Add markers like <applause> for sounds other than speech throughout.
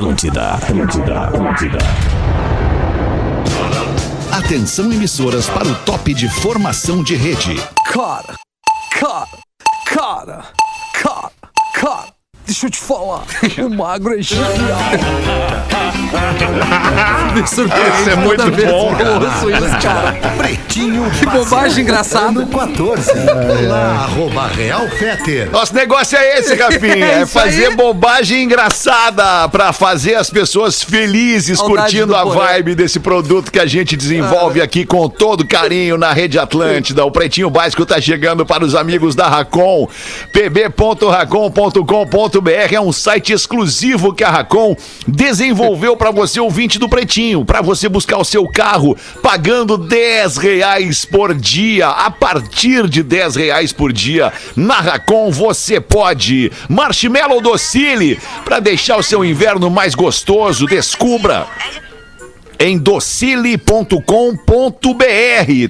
Atlântida, Atlântida, Atlântida. Atenção emissoras para o top de formação de rede. Cara, cara, cara, cara, cara. Deixa eu te falar, o magro é genial. Esse é toda muito vez bom, que eu ouço isso, cara. Pretinho Que bobagem engraçada. 14. Olá, arroba Real Feter. Nosso negócio é esse, <laughs> Rafinha. É É isso fazer aí. bobagem engraçada pra fazer as pessoas felizes, Saudade curtindo do a Porã. vibe desse produto que a gente desenvolve aqui com todo carinho na Rede Atlântida. O Pretinho Básico tá chegando para os amigos da Racon. pb.racon.com.br é um site exclusivo que a Racon desenvolveu para você, ouvinte do Pretinho, para você buscar o seu carro pagando 10 reais por dia. A partir de 10 reais por dia, na Racon você pode. Marshmallow Docile, para deixar o seu inverno mais gostoso, descubra em docile.com.br.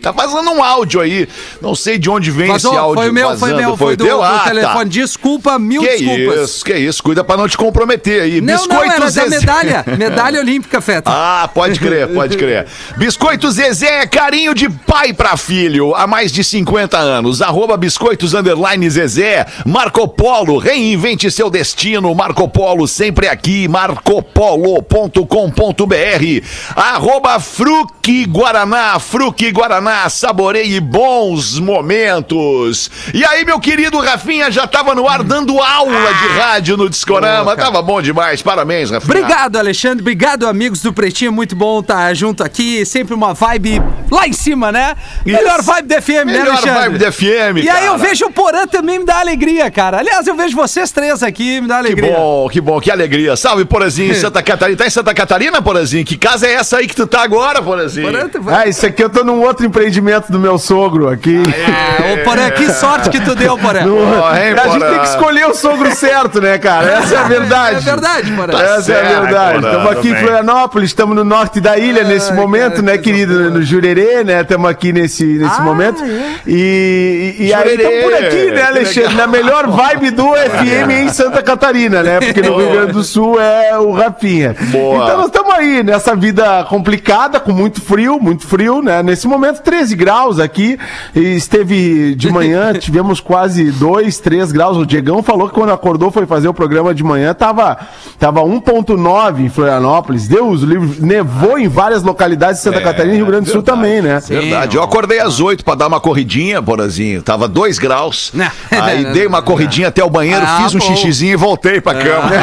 Tá vazando um áudio aí. Não sei de onde vem esse Vazou, áudio. foi meu, foi vazando. meu, foi do, teu? do Ah, tá. telefone. Desculpa, mil Que desculpas. isso, que isso. Cuida pra não te comprometer aí. Não, não, era da Zezé. medalha. <laughs> Medalha olímpica, Feta. Ah, pode crer, pode crer. Biscoito Zezé é carinho de pai pra filho há mais de 50 anos. Arroba Biscoitos Underline Zezé. Marco Polo, reinvente seu destino. Marco Polo sempre aqui. marcopolo.com.br Arroba Fruque Guaraná. Fruque Guaraná, saboreie bons momentos. E aí, meu querido Rafinha, já tava no ar dando aula de rádio no Discorama. Tava bom demais. Parabéns, Rafinha. Obrigado, Alexandre. Obrigado, amigos do Pretinho. Muito bom estar junto aqui. Sempre uma vibe lá em cima, né? Melhor vibe da FM, né, Melhor Alexandre? vibe da FM, E aí eu cara. vejo o Porã também me dá alegria, cara. Aliás, eu vejo vocês três aqui, me dá Que alegria. bom, que bom, que alegria. Salve, Porazinho, <laughs> Santa Catarina. Tá em Santa Catarina, Porazinho? Que casa é essa aí que tu tá agora, Porazinho? Ah, isso aqui eu tô num outro empreendimento do meu sogro aqui. Ah, ô, Porã, que sorte que tu deu, Porã. Ó, hein, a gente tem que escolher o sogro certo, né, cara? Essa é a verdade. É verdade, Porã. Tá Essa é a certo, verdade. Estamos aqui em. Florianópolis, estamos no norte da ilha nesse Ai, momento, cara, né, querido? boa. No Jurerê, né? Estamos aqui nesse, nesse Ah, momento. é? E, e, e aí estamos por aqui, né, Alexandre? Na melhor vibe do <laughs> FM em Santa Catarina, né? Porque no Rio Grande do Sul é o Rafinha. Boa. Então nós estamos aí nessa vida complicada, com muito frio, muito frio, né? Nesse momento, 13 graus aqui. E esteve de manhã, <laughs> tivemos quase 2, 3 graus. O Diegão falou que quando acordou foi fazer o programa de manhã, tava, tava 1,9 em Florianópolis. Deus, o livro nevou em várias localidades de Santa Catarina e Rio Grande do Sul também, né? Verdade. Eu acordei às 8 pra dar uma corridinha, Porazinho. Tava 2 graus. Não. Aí <laughs> dei uma corridinha até o banheiro, Ah, fiz um bom. xixizinho e voltei pra cama. <laughs>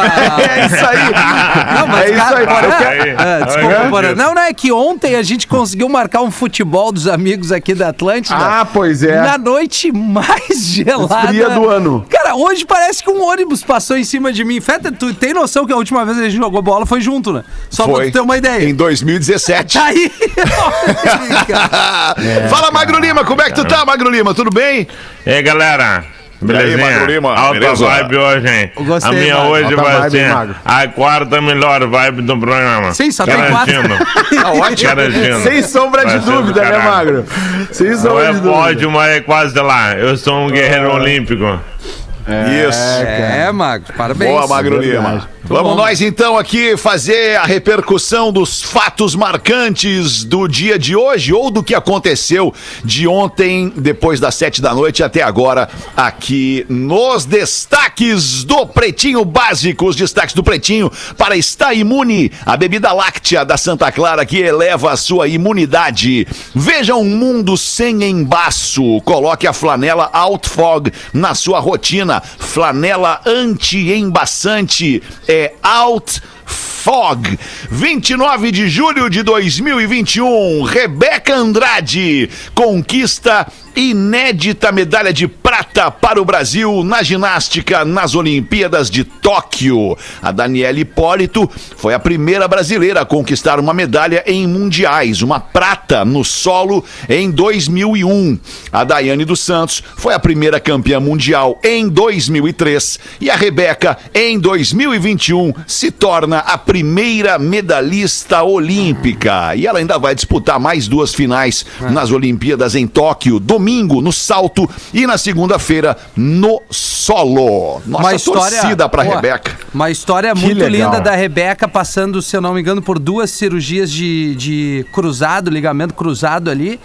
É isso aí. Não, mas, é isso cara, aí. Porã, Eu quero-. Ah, desculpa, Deus. Não, não, é que ontem a gente conseguiu marcar um futebol dos amigos aqui da Atlântida. Ah, pois é. Na noite mais gelada. fria do ano. Cara, hoje parece que um ônibus passou em cima de mim. Feta, tu tem noção que a última vez a gente jogou bola foi junto, né? Só pra tu ter uma ideia. Em 2017. Tá aí. <laughs> Cara. <laughs> Fala, Magro Lima, como é que tu tá, Magro Lima? Tudo bem? E aí, galera? Belezinha? Magro Lima, Alta beleza? vibe hoje, hein? Gostei, a minha Magro. hoje Alta vai ser a quarta melhor vibe do programa. Sim, só tem Garantindo. <laughs> Tá ótimo. Garantindo. Sem sombra de Vai dúvida, né. Magro? Sem Não sombra é de dúvida. pódio, mas é quase lá. Eu sou um guerreiro olímpico. Isso. É, Magro, parabéns. Boa, Magro verdade. Lima. Vamos bom. nós então aqui fazer a repercussão dos fatos marcantes do dia de hoje ou do que aconteceu de ontem, depois das sete da noite até agora, aqui nos destaques do Pretinho Básico. Os destaques do Pretinho para estar imune, a bebida láctea da Santa Clara que eleva a sua imunidade. Veja um mundo sem embaço. Coloque a flanela Outfog na sua rotina. Flanela anti-embaçante é Out Fog. 29 de julho de 2021, Rebeca Andrade conquista inédita medalha de prata para o Brasil na ginástica nas Olimpíadas de Tóquio. A Daniela Hipólito foi a primeira brasileira a conquistar uma medalha em mundiais, uma prata no solo em 2001. A Daiane dos Santos foi a primeira campeã mundial em 2003 e a Rebeca em 2021 se torna a primeira medalhista olímpica. E ela ainda vai disputar mais duas finais nas Olimpíadas em Tóquio, domingo no salto e na segunda-feira no solo. Nossa Uma história- torcida para. Rebeca. Uma história Que muito legal. linda da Rebeca passando, se eu não me engano, por duas cirurgias de, de cruzado, ligamento cruzado ali,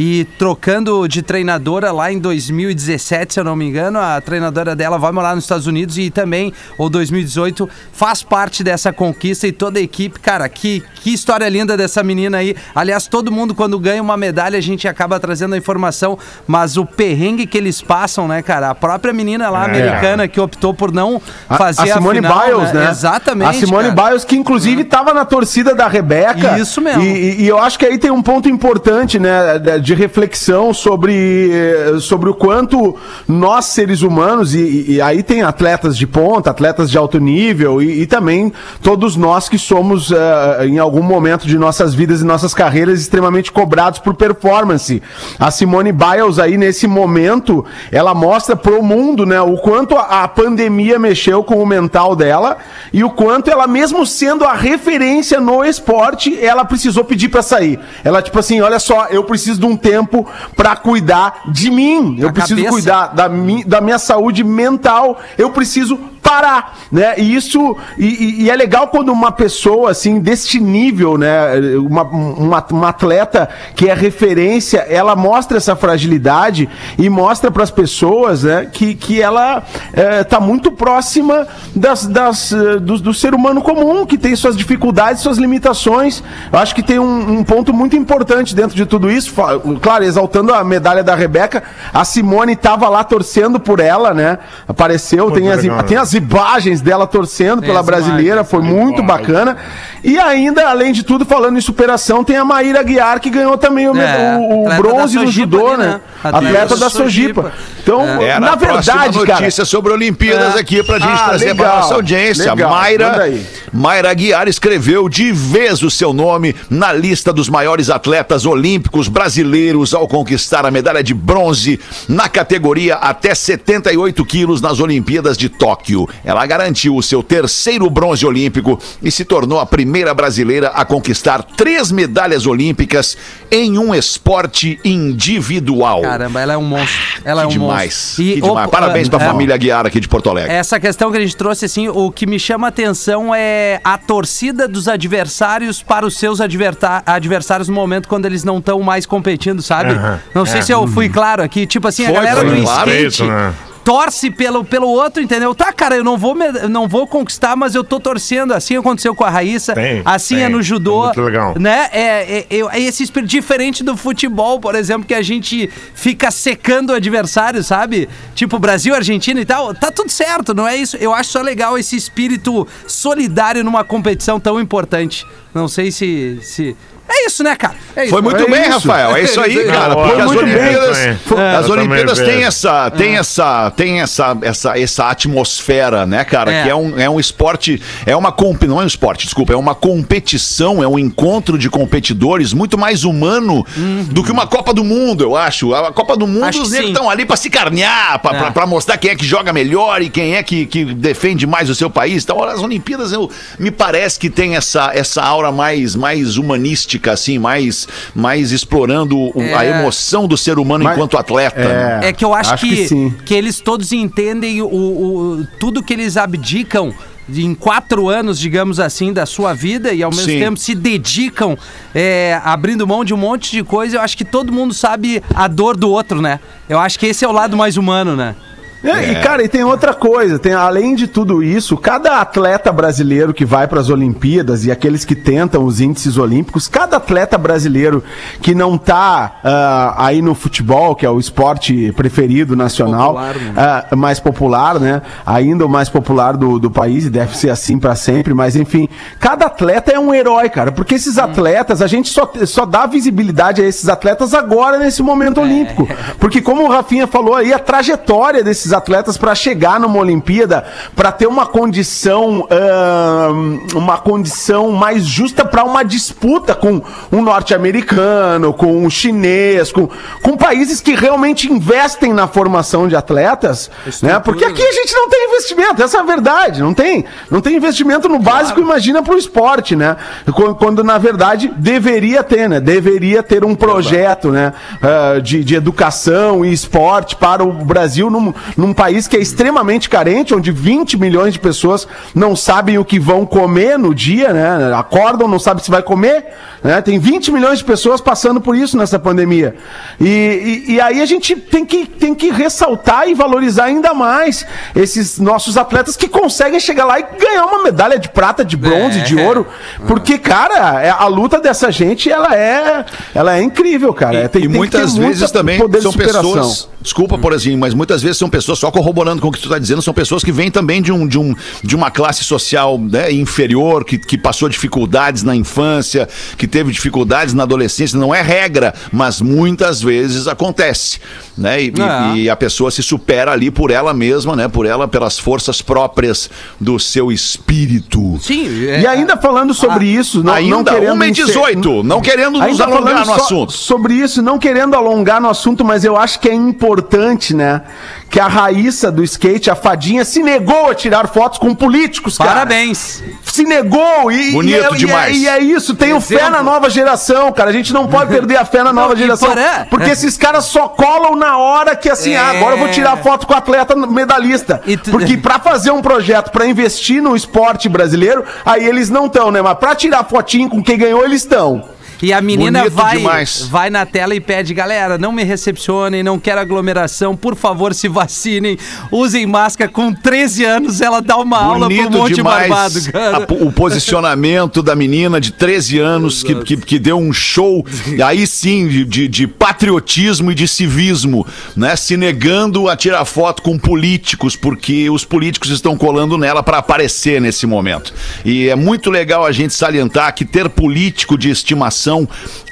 e trocando de treinadora lá em 2017, se eu não me engano. A treinadora dela vai morar nos Estados Unidos e também, ou 2018, faz parte dessa conquista e toda a equipe. Cara, que, que história linda dessa menina aí. Aliás, todo mundo, quando ganha uma medalha, a gente acaba trazendo a informação, mas o perrengue que eles passam, né, cara? A própria menina lá, americana, que optou por não A- fazer a Simone final, Biles, né? Exatamente. A Simone cara. Biles, que inclusive estava na torcida da Rebeca. Isso mesmo. E, e- e eu acho que aí tem um ponto importante, né, de- de reflexão sobre, eh, sobre o quanto nós, seres humanos, e, e aí tem atletas de ponta, atletas de alto nível, e, e também todos nós que somos, eh, em algum momento de nossas vidas e nossas carreiras, extremamente cobrados por performance. A Simone Biles aí, nesse momento, ela mostra pro mundo, né, o quanto a, a pandemia mexeu com o mental dela e o quanto ela, mesmo sendo a referência no esporte, ela precisou pedir pra sair. Ela, tipo assim, olha só, eu preciso de um tempo pra cuidar de mim. Eu A preciso cabeça. cuidar da, mi, da minha saúde mental. Eu preciso parar, né? E isso e, e- é legal quando uma pessoa assim deste nível, né, uma, uma, uma atleta que é referência, ela mostra essa fragilidade e mostra para as pessoas, né, que, que ela é, tá muito próxima das, das eh, do, do ser humano comum que tem suas dificuldades, suas limitações. Eu acho que tem um, um ponto muito importante dentro de tudo isso. Claro, exaltando a medalha da Rebeca, a Simone estava lá torcendo por ela, né? Apareceu, Muito tem as, né? tem as imagens dela torcendo pela as brasileira, foi muito bacana. E ainda, além de tudo, falando em superação, tem a Maíra Guiar, que ganhou também o, É, o- o bronze no judô, ali, né? né? Atleta da Sojipa. Então, Era na verdade, cara. notícia sobre Olimpíadas É. aqui pra gente Ah, trazer legal, pra nossa audiência. legal, Mayra. Mayra Guiar escreveu de vez o seu nome na lista dos maiores atletas olímpicos brasileiros ao conquistar a medalha de bronze na categoria até 78 quilos nas Olimpíadas de Tóquio. Ela garantiu o seu terceiro bronze olímpico e se tornou a primeira brasileira a conquistar três medalhas olímpicas em um esporte individual. Caramba, ela é um monstro. Ela é um que demais. monstro. que demais. opa, Parabéns pra é, família Guiar aqui de Porto Alegre. Essa questão que a gente trouxe, assim, o que me chama a atenção é a torcida dos adversários para os seus adversários no momento quando eles não estão mais competindo, sabe? Aham. Não sei É. se eu fui claro aqui. Tipo assim, a Foi, galera foi, do claro. skate Respeito, né? Torce pelo, pelo outro, entendeu? Tá, cara, eu não vou, me- não vou conquistar, mas eu tô torcendo. Assim aconteceu com a Raíssa, Tem, assim é tem. no judô. É muito legal. Né? É, é, é- é esse espírito diferente do futebol, por exemplo, que a gente fica secando o adversário, sabe? Tipo Brasil, Argentina e tal. Tá tudo certo, não é isso? Eu acho só legal esse espírito solidário numa competição tão importante. Não sei se. se... É isso, né, cara? É isso. Foi muito É bem, isso. Rafael. É isso aí, <laughs> Não, cara. foi Porque as muito bem. Olimpíadas, É, as Olimpíadas têm essa, tem essa, tem essa, essa, essa atmosfera, né, cara? É. Que é um, é um esporte, é uma comp, não é um esporte, desculpa, é uma competição, é um encontro de competidores muito mais humano do que uma Copa do Mundo, eu acho. A Copa do Mundo Acho os negros estão ali pra se carnear, pra, É. mostrar quem é que joga melhor e quem é que, que defende mais o seu país. Então, as Olimpíadas, eu, me parece que tem essa, essa aura mais, mais humanística, assim, mais, mais explorando o- a É. emoção do ser humano Mas- enquanto atleta. né? É que eu acho, Acho que, que que, eles todos entendem o, o- tudo que eles abdicam em quatro anos, digamos assim, da sua vida e ao mesmo Sim. tempo se dedicam é, abrindo mão de um monte de coisa. Eu acho que todo mundo sabe a dor do outro, né? Eu acho que esse é o lado mais humano, né? É, E, cara, e tem outra coisa, tem além de tudo isso, cada atleta brasileiro que vai para as Olimpíadas e aqueles que tentam os índices olímpicos, cada atleta brasileiro que não tá ah, aí no futebol, que é o esporte preferido nacional, Popular, né? ah, mais popular, né? Ainda o mais popular do, do país e deve ser assim para sempre, mas enfim, cada atleta é um herói, cara, porque esses atletas, a gente só, só dá visibilidade a esses atletas agora nesse momento olímpico, porque como o Rafinha falou aí, a trajetória desses atletas para chegar numa Olimpíada, para ter uma condição, ahn, uma condição mais justa para uma disputa com um norte-americano, com um chinês, com, com países que realmente investem na formação de atletas, né? Porque aqui a gente não tem investimento, essa é a verdade, não tem, não tem investimento no básico, imagina pro esporte, né? Quando, quando, na verdade deveria ter, né? Deveria ter um projeto, né? ah, de, de educação e esporte para o Brasil num, num país que é extremamente carente, onde 20 milhões de pessoas não sabem o que vão comer no dia, né? Acordam, não sabem se vai comer, né? Tem 20 milhões de pessoas passando por isso nessa pandemia. E, e, e aí a gente tem que, tem que ressaltar e valorizar ainda mais esses nossos atletas que conseguem chegar lá e ganhar uma medalha de prata, de bronze, É. de ouro. Porque, cara, é- a luta dessa gente, ela é, ela é incrível, cara. E, Tem- e tem muitas vezes também são pessoas. Desculpa por assim, mas muitas vezes são pessoas, só corroborando com o que tu está dizendo, são pessoas que vêm também de, um, de, um, de uma classe social né, inferior, que, que passou dificuldades na infância, que teve dificuldades na adolescência. Não é regra, mas muitas vezes acontece. Né? E, e- É. e a pessoa se supera ali por ela mesma, né? Por ela, pelas forças próprias do seu espírito. Sim. é- E ainda falando sobre isso, não, Ainda, não querendo 1 e encer- 18, não querendo nos alongar no assunto. sobre isso, não querendo alongar no assunto, mas eu acho que é importante, né? Que a Raíssa do skate, a fadinha, se negou a tirar fotos com políticos, cara. Parabéns. Se negou e, Bonito e é, e é- demais. E é, isso, tenho fé Exemplo. na nova geração, cara. A gente não pode perder a fé na <laughs> nova e geração. porã. Porque esses caras só colam na hora que assim, É. ah, agora eu vou tirar foto com o atleta medalhista. E tu- Porque pra fazer um projeto, pra investir no esporte brasileiro, aí eles não estão, né? Mas pra tirar fotinho com quem ganhou, eles estão. E a menina Bonito vai, demais. vai na tela e pede, galera, não me recepcionem, não quero aglomeração, por favor, se vacinem, usem máscara. Com 13 anos, ela dá uma aula pro Bonito monte demais barbado, cara. a o posicionamento da menina de 13 anos que, que, que deu um show, aí sim, de, de, de patriotismo e de civismo, né? Se negando a tirar foto com políticos, porque os políticos estão colando nela para aparecer nesse momento. E é muito legal a gente salientar que ter político de estimação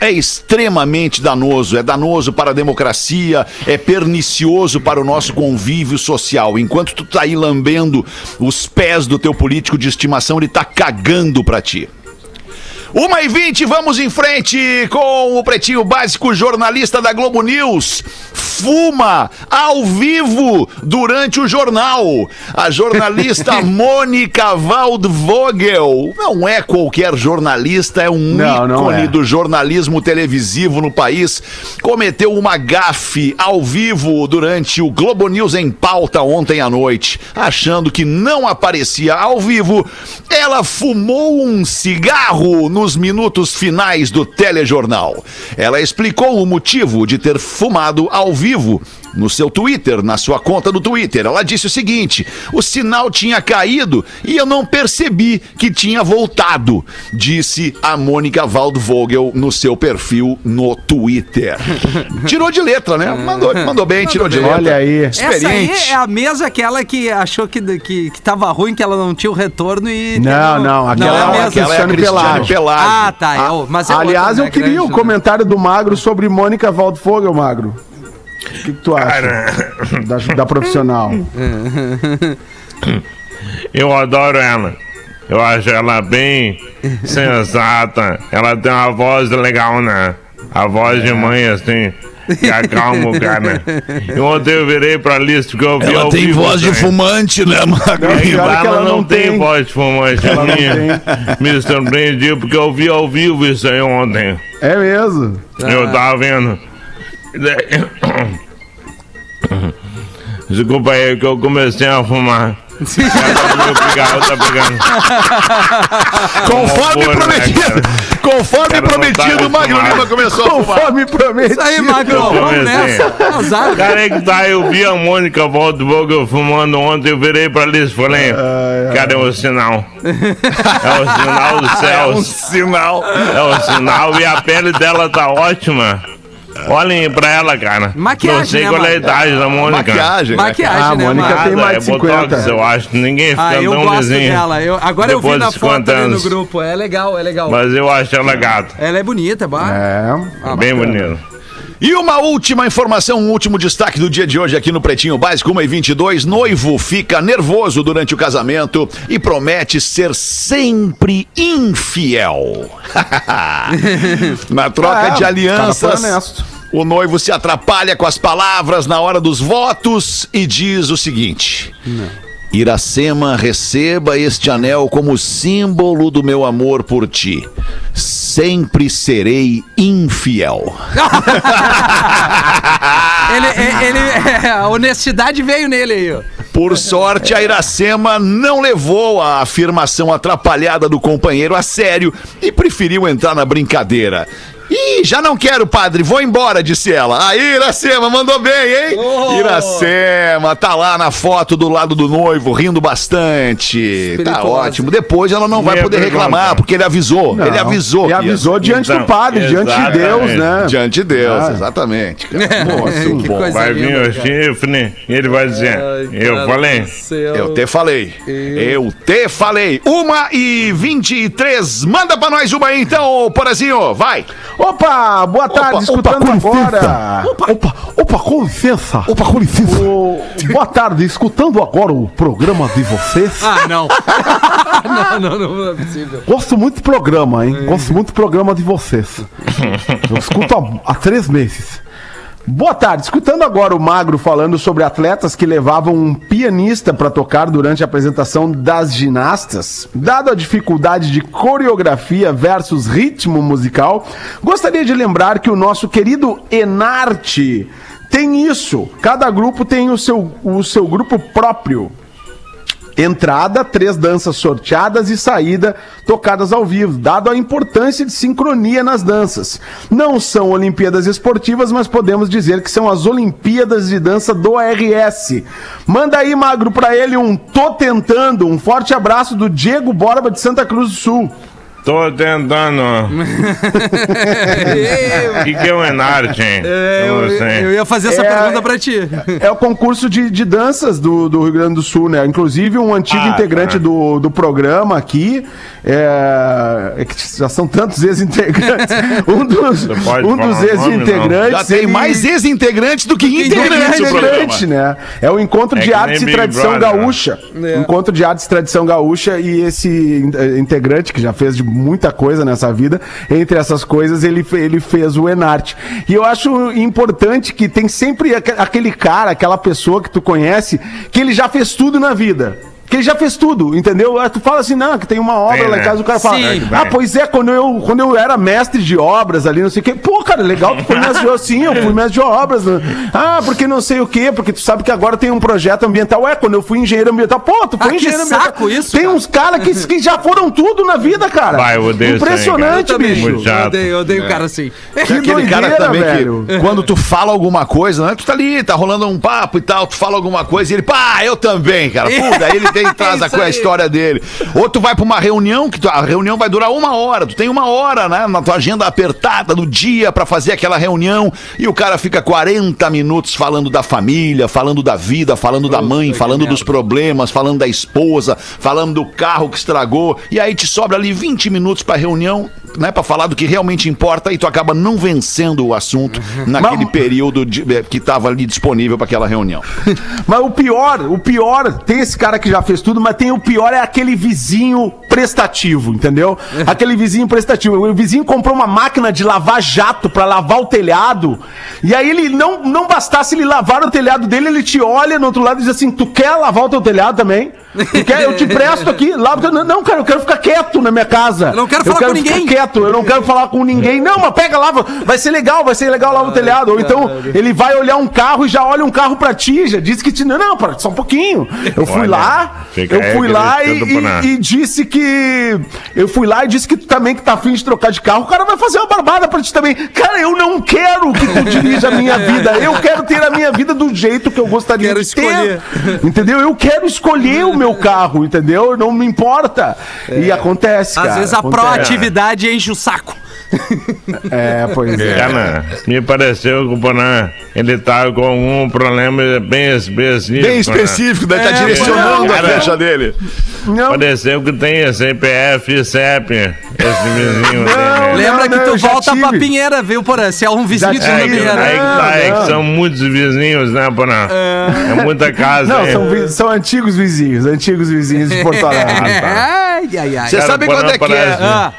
é extremamente danoso. É danoso para a democracia, é pernicioso para o nosso convívio social. Enquanto tu tá aí lambendo os pés do teu político de estimação, ele tá cagando pra ti. Uma e 20, vamos em frente com o Pretinho Básico, jornalista da Globo News. Fuma ao vivo durante o jornal. A jornalista <laughs> Mônica Waldvogel não é qualquer jornalista, é um Não, não ícone é. do jornalismo televisivo no país. Cometeu uma gafe ao vivo durante o Globo News em pauta ontem à noite. Achando que não aparecia ao vivo, ela fumou um cigarro nos minutos finais do telejornal. Ela explicou o motivo de ter fumado ao vivo no seu Twitter, na sua conta do Twitter. Ela disse o seguinte: o sinal tinha caído e eu não percebi que tinha voltado, disse a Mônica Waldvogel no seu perfil no Twitter. <laughs> Tirou de letra, né? Mandou, mandou bem, tirou de letra. Olha aí. Essa aí Experiente. é a mesma aquela que achou que, que, que tava ruim, que ela não tinha o retorno e... Não, não, aquela é a é aquela é a Cristiane. Pelágio. Ah, tá. é o- mas é Aliás, outra, eu né, queria grande, o né? comentário do Magro sobre Mônica Waldvogel, Magro. O que, que tu acha Cara, da, da profissional? <laughs> eu adoro ela. Eu acho ela bem sensata. Ela tem uma voz legal, né? A voz de mãe, assim, que acalma o cara. E ontem eu virei pra lista porque eu vi Ela ao tem vivo voz de também. fumante, né, Magro? É ela, ela não, não tem, tem. voz de fumante. Ela não Me, me surpreendi porque eu vi ao vivo isso aí ontem. É mesmo. Eu tava vendo. <coughs> Desculpa aí que eu comecei a fumar. Meu cigarro tá pegando. <laughs> Conforme Como for, né, prometido, cara? conforme não prometido, tá o Magro. Lima começou a fumar. Conforme prometido. Isso aí, Magro, vamos nessa. Azar. Cara, é que tá, eu vi a Mônica Waldvogel fumando ontem, eu virei pra Liz e falei, cara, é o sinal. É o sinal dos É um sinal. <laughs> É o sinal e a pele dela tá ótima. Olhem pra ela, cara. Maquiagem, Não sei né, qual é a idade da Mônica. Maquiagem. né, Maquiagem, Ah, né, Mônica tem mais de é botox, 50. eu acho. Ninguém fica Ah, eu tão gosto lisinho. dela. Eu, agora eu vi depois na de foto 50 ali no grupo. É legal, é legal. Mas eu acho ela gata. Ela é bonita, bah. É. Ah, bem bonita. E uma última informação, um último destaque do dia de hoje aqui no Pretinho Básico, 1 e 22 Noivo fica nervoso durante o casamento e promete ser sempre infiel. <laughs> Na troca Ah, é, de o cara alianças, foi honesto. O noivo se atrapalha com as palavras na hora dos votos e diz o seguinte: Iracema, receba este anel como símbolo do meu amor por ti. sempre serei infiel. <laughs> <laughs> Ele, ele, ele- a honestidade veio nele aí, ó. Por sorte, a Iracema não levou a afirmação atrapalhada do companheiro a sério e preferiu entrar na brincadeira. Ih, já não quero, padre, vou embora, disse ela. Aí, Iracema, mandou bem, hein? Iracema, tá lá na foto do lado do noivo, rindo bastante. Tá ótimo. Depois ela não vai poder reclamar, porque ele avisou. ele avisou. E ia- avisou diante Então, do padre, diante de exatamente. Deus, né? Diante de Deus, Ah. exatamente. <laughs> Nossa, Que bom. Vai vir o chifre e ele vai dizer: Eu falei. Eu te falei. Eu te falei. Uma e vinte e três. Manda pra nós uma aí, então, Porazinho. Vai. Opa, boa tarde, Opa, escutando opa, com agora. licença. Opa, opa, com licença. Opa, com licença. O- boa tarde, escutando agora o programa de vocês. Ah, não. <laughs> não, não, não, não é possível. Gosto muito do programa, hein? Gosto muito do programa de vocês. Eu escuto há, há três meses. Boa tarde, escutando agora o Magro falando sobre atletas que levavam um pianista para tocar durante a apresentação das ginastas, dado a dificuldade de coreografia versus ritmo musical, gostaria de lembrar que o nosso querido Enarte tem isso. Cada grupo tem o seu, o seu grupo próprio. Entrada, três danças sorteadas e saída tocadas ao vivo, dado a importância de sincronia nas danças. Não são Olimpíadas esportivas, mas podemos dizer que são as Olimpíadas de dança do RS. Manda aí, Magro, pra ele um tô tentando. Um forte abraço do Diego Borba de Santa Cruz do Sul. Tô tentando. O <laughs> que, que é o Enarte, hein? É, eu, sei. eu ia fazer essa É, pergunta pra ti. É o concurso de, de danças do, do Rio Grande do Sul, né? Inclusive, um antigo Ah, integrante tá. do, do programa aqui, é, é que já são tantos ex-integrantes. <laughs> Um dos, um dos ex-integrantes. Já tem ele- mais ex-integrantes do que integrantes integrante, né? É o Encontro É de Artes e Tradição Brother, né? Gaúcha. É. Encontro de Artes e Tradição Gaúcha e esse eh, integrante que já fez de muita coisa nessa vida, entre essas coisas ele, ele fez o Enarte. E eu acho importante que tem sempre aque- aquele cara, aquela pessoa que tu conhece, que ele já fez tudo na vida. Que ele já fez tudo, entendeu? Ah, Tu fala assim, não, que tem uma obra Tem, lá em né? casa, o cara fala, Sim. ah, pois é, quando eu, quando eu era mestre de obras ali, não sei o quê. Pô, cara, legal, tu foi mestre de obras. Sim, eu fui mestre de obras. né? Ah, porque não sei o quê, porque tu sabe que agora tem um projeto ambiental. Ué, quando eu fui engenheiro ambiental, pô, tu foi Ah, que engenheiro ambiental. saco isso, Tem cara. uns caras que, que já foram tudo na vida, cara. Vai, eu odeio isso aí, Impressionante, cara. bicho. Muito chato. Eu odeio, eu odeio o cara assim. Que Aquele cara doideira, também velho. que quando tu fala alguma coisa, né? Tu tá ali, tá rolando um papo e tal, tu fala alguma coisa e ele, pá, eu também, cara. Pô, daí ele <laughs> tem, <laughs> traz a, Isso co- a aí. história dele. Ou tu vai pra uma reunião, que tu- a reunião vai durar uma hora, tu tem uma hora, né? Na tua agenda apertada do dia pra fazer aquela reunião e o cara fica 40 minutos falando da família, falando da vida, falando da mãe, falando dos problemas, falando da esposa, falando do carro que estragou. E aí te sobra ali 20 minutos pra reunião, né? Pra falar do que realmente importa e tu acaba não vencendo o assunto naquele Mas- período de- eh, que tava ali disponível pra aquela reunião. <laughs> Mas o pior, o pior, tem esse cara que já fez tudo, mas tem o pior é aquele vizinho prestativo, entendeu? Aquele vizinho prestativo. O vizinho comprou uma máquina de lavar jato pra lavar o telhado. E aí ele não não bastasse ele lavar o telhado dele, ele te olha no outro lado e diz assim: "Tu quer lavar o teu telhado também? Tu quer? Eu te <laughs> presto aqui, lava. Não, cara, eu quero ficar quieto na minha casa. Eu não quero falar com ficar ninguém." quieto, eu não quero falar com ninguém. Não, mas pega, lava. Vai ser legal, vai ser legal lava o telhado. Ou então ele vai olhar um carro e já olha um carro pra ti, já disse que te. Não, não, para, só um pouquinho. Eu fui Olha, lá, fica eu fui lá e, e- e disse que. Eu fui lá e disse que tu também que tá afim de trocar de carro. O cara vai fazer uma barbada pra ti também. Cara, eu não quero que tu dirija a minha <laughs> vida. Eu quero ter a minha vida do jeito que eu gostaria Quero de ter. escolher. Entendeu? Eu quero escolher o meu carro, entendeu? Não me importa. E acontece, cara. Às vezes a acontece. proatividade enche o saco. É, pois é. Cara, me pareceu que o Bonan, ele tá com algum problema bem específico. Bem né? específico, daí tá É, direcionando a cara. flecha dele. Não, Pareceu que tem CPF e CEP, esse vizinho. Não, né? Lembra não, que tu volta pra tive. Pinheira, viu, Porã? Se é um vizinho de Já É, Pinheira. aí que tá, é Não, que não. são muitos vizinhos, né, Bonan? É muita casa. não são, são antigos vizinhos, antigos vizinhos de Porto <laughs> Alegre. Ai, ai, ai. Você Cara, sabe Porã quando é que é? Ah,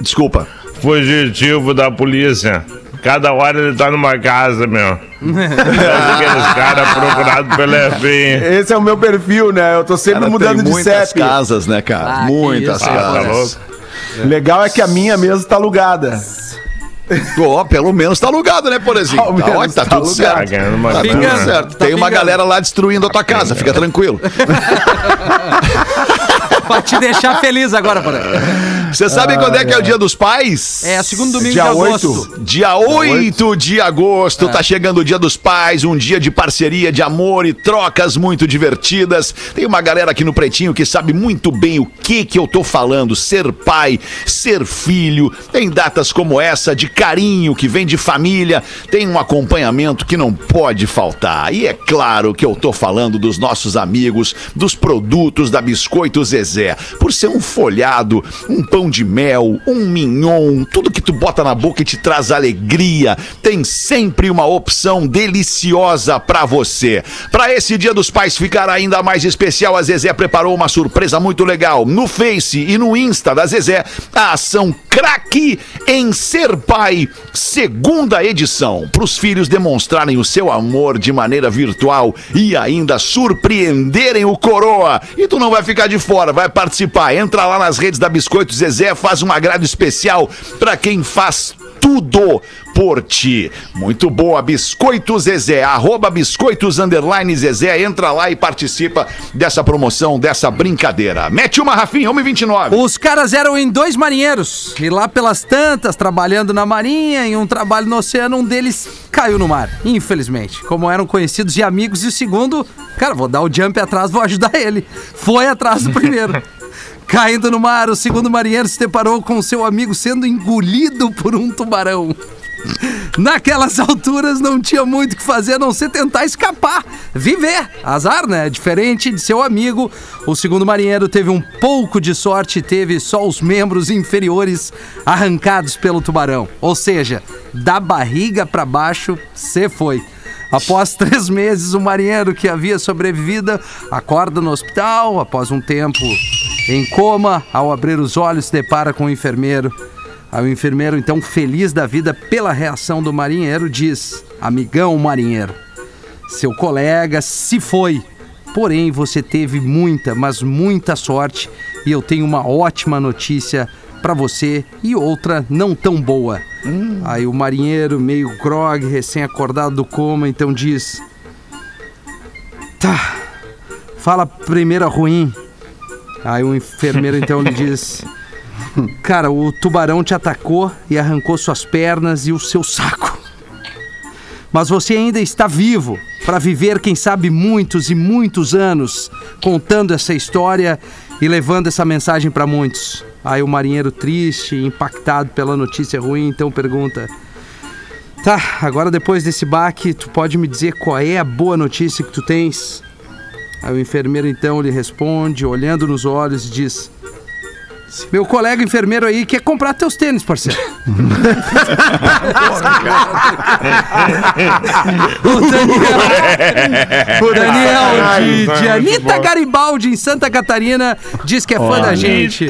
Desculpa. Fugitivo da polícia. Cada hora ele tá numa casa, meu. Aqueles caras procurados pelo FBI. Esse é o meu perfil, né? Eu tô sempre Cara, mudando de muitas CEP. casas, né, cara? Ah, muitas isso, hein, casas. tá louco? Legal é que a minha mesa tá alugada. Ó, pelo menos tá alugado, né, Porazinho? Ao Tá, tá tá tudo alugado. certo. Tá uma Tá tudo certo. Tá Tem uma pingando. galera lá destruindo a tua casa, fica tranquilo. <laughs> Pra te deixar feliz agora, Porã. Você sabe quando é que é o dia dos pais? É, segundo domingo Dia de agosto. oito. Dia 8 de agosto, tá chegando o Dia dos Pais, um dia de parceria, de amor e trocas muito divertidas. Tem uma galera aqui no Pretinho que sabe muito bem o que que eu tô falando, ser pai, ser filho. Tem datas como essa de carinho que vem de família, tem um acompanhamento que não pode faltar. E é claro que eu tô falando dos nossos amigos, dos produtos da Biscoito Zezé. Por ser um folhado, um pão de mel, um mignon, tudo que tu bota na boca e te traz alegria, tem sempre uma opção deliciosa pra você. Pra esse Dia dos Pais ficar ainda mais especial, a Zezé preparou uma surpresa muito legal. No Face e no Insta da Zezé, a ação Craque em Ser Pai, segunda edição, para os filhos demonstrarem o seu amor de maneira virtual e ainda surpreenderem o coroa. E tu não vai ficar de fora, vai participar. Entra lá nas redes da Biscoito Zezé, faz um agrado especial para quem faz tudo por ti. Muito boa, Biscoito Zezé, arroba biscoitos underline Zezé, entra lá e participa dessa promoção, dessa brincadeira. Mete uma, Rafinha, 1h29. Os caras eram em dois marinheiros. E lá pelas tantas, trabalhando na marinha, em um trabalho no oceano, um deles caiu no mar. Infelizmente. Como eram conhecidos e amigos, e o segundo, cara, vou dar o jump atrás, vou ajudar ele. Foi atrás do primeiro. <laughs> Caindo no mar, o segundo marinheiro se deparou com seu amigo sendo engolido por um tubarão. Naquelas alturas não tinha muito o que fazer a não ser tentar escapar, viver. Azar, né? Diferente de seu amigo, o segundo marinheiro teve um pouco de sorte e teve só os membros inferiores arrancados pelo tubarão. Ou seja, da barriga pra baixo, você foi. Após três meses, o marinheiro que havia sobrevivido acorda no hospital. Após um tempo em coma, ao abrir os olhos, se depara com o enfermeiro. Aí o enfermeiro, então, feliz da vida pela reação do marinheiro, diz: Amigão marinheiro, seu colega se foi. Porém, você teve muita, mas muita sorte. E eu tenho uma ótima notícia pra você e outra não tão boa. Aí o marinheiro, meio grog, recém-acordado do coma, então diz: Tá, fala primeiro a ruim. Aí o enfermeiro então lhe diz: Cara, o tubarão te atacou e arrancou suas pernas e o seu saco. Mas você ainda está vivo para viver, quem sabe, muitos e muitos anos contando essa história e levando essa mensagem para muitos. Aí o marinheiro triste, impactado pela notícia ruim, então pergunta: Tá, agora depois desse baque, tu pode me dizer qual é a boa notícia que tu tens? Aí o enfermeiro então lhe responde, olhando nos olhos, diz: Meu colega enfermeiro aí quer comprar teus tênis, parceiro. <laughs> o Daniel, <laughs> o Daniel de, de Anitta Garibaldi, em Santa Catarina, diz que é fã da gente.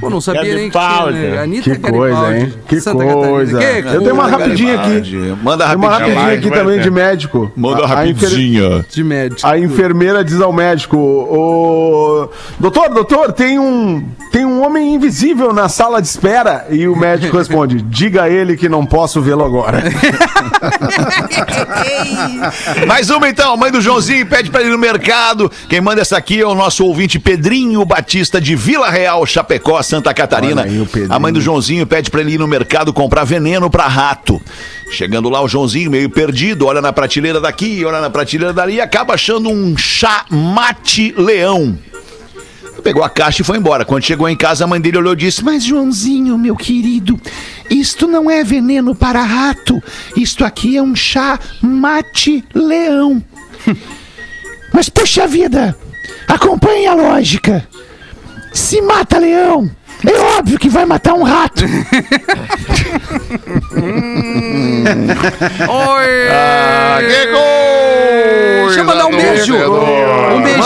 Pô, não sabia nem que Garibaldi. tinha. né? Anitta Que coisa, hein? Que Santa coisa. Catarina. Que Eu tenho uma rapidinha aqui. Garibaldi. Manda Tem uma rapidinho. rapidinha aqui vai também de médico. Manda A- a enfer- rapidinho. de médico. A enfermeira diz ao médico: o... Doutor, doutor, tem um, tem um homem invisível na sala de espera. E o médico responde: <laughs> Diga a ele que não posso vê-lo agora. <laughs> Mais uma então, a mãe do Joãozinho pede pra ir no mercado. Quem manda essa aqui é o nosso ouvinte Pedrinho Batista de Vila Real, Chapecó, Santa Catarina. Aí. A mãe do Joãozinho pede pra ele ir no mercado comprar veneno pra rato. Chegando lá, o Joãozinho, meio perdido, olha na prateleira daqui, olha na prateleira dali e acaba achando um chá mate leão. Pegou a caixa e foi embora. Quando chegou em casa, a mãe dele olhou e disse: Mas, Joãozinho, meu querido, isto não é veneno para rato. Isto aqui é um chá mate-leão. <laughs> Mas, puxa vida, acompanhe a lógica. Se mata leão, é óbvio que vai matar um rato. <laughs> Oi! Ah, que Deixa eu mandar um beijo.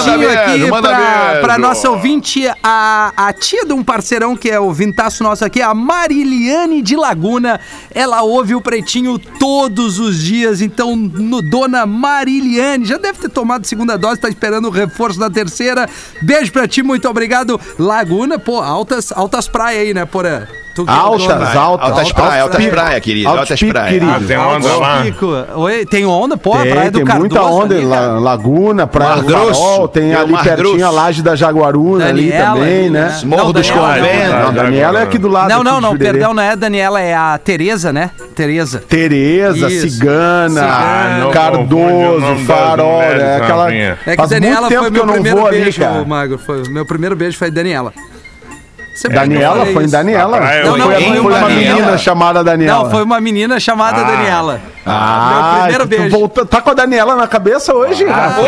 Um beijinho Manda aqui manda pra, pra nossa ouvinte, a, a tia de um parceirão que é o vintaço nosso aqui, a Mariliane de Laguna. Ela ouve o Pretinho todos os dias. Então, no, dona Mariliane, já deve ter tomado segunda dose, tá esperando o reforço da terceira. Beijo pra ti, muito obrigado. Laguna, pô, altas, altas praias aí, né, Porã? Altas, dono. altas. Altas praia, altas pico. praia, querido, altas. Ah, tem onda lá. Oi, tem onda, pô, a Tem, praia do tem Cardoso. muita onda, ali, La-. Laguna, Praia Mar do Farol. Tem o ali pertinho Grosso. a Laje da Jaguaruna ali Daniela também, ali, né? né? Morro Não, dos Daniela- Conventos. Não, Daniela é aqui do lado. Não, não, não, perdão, não é a Daniela, é a Tereza, né? Tereza. Tereza, Isso. Cigana, Cigana. Não Cardoso, Farol, é aquela. Rafinha. É que Faz Daniela muito tempo foi que eu meu não primeiro vou ali, beijo, cara. Magro. Foi, meu primeiro beijo foi Daniela. Sempre Daniela, foi em. Daniela. Praia, Ou não, foi, foi foi uma Daniela. menina chamada Daniela. Não, foi uma menina chamada Ah. Daniela. Ah, meu primeiro tu beijo. voltou- tá com a Daniela na cabeça hoje, Rafa?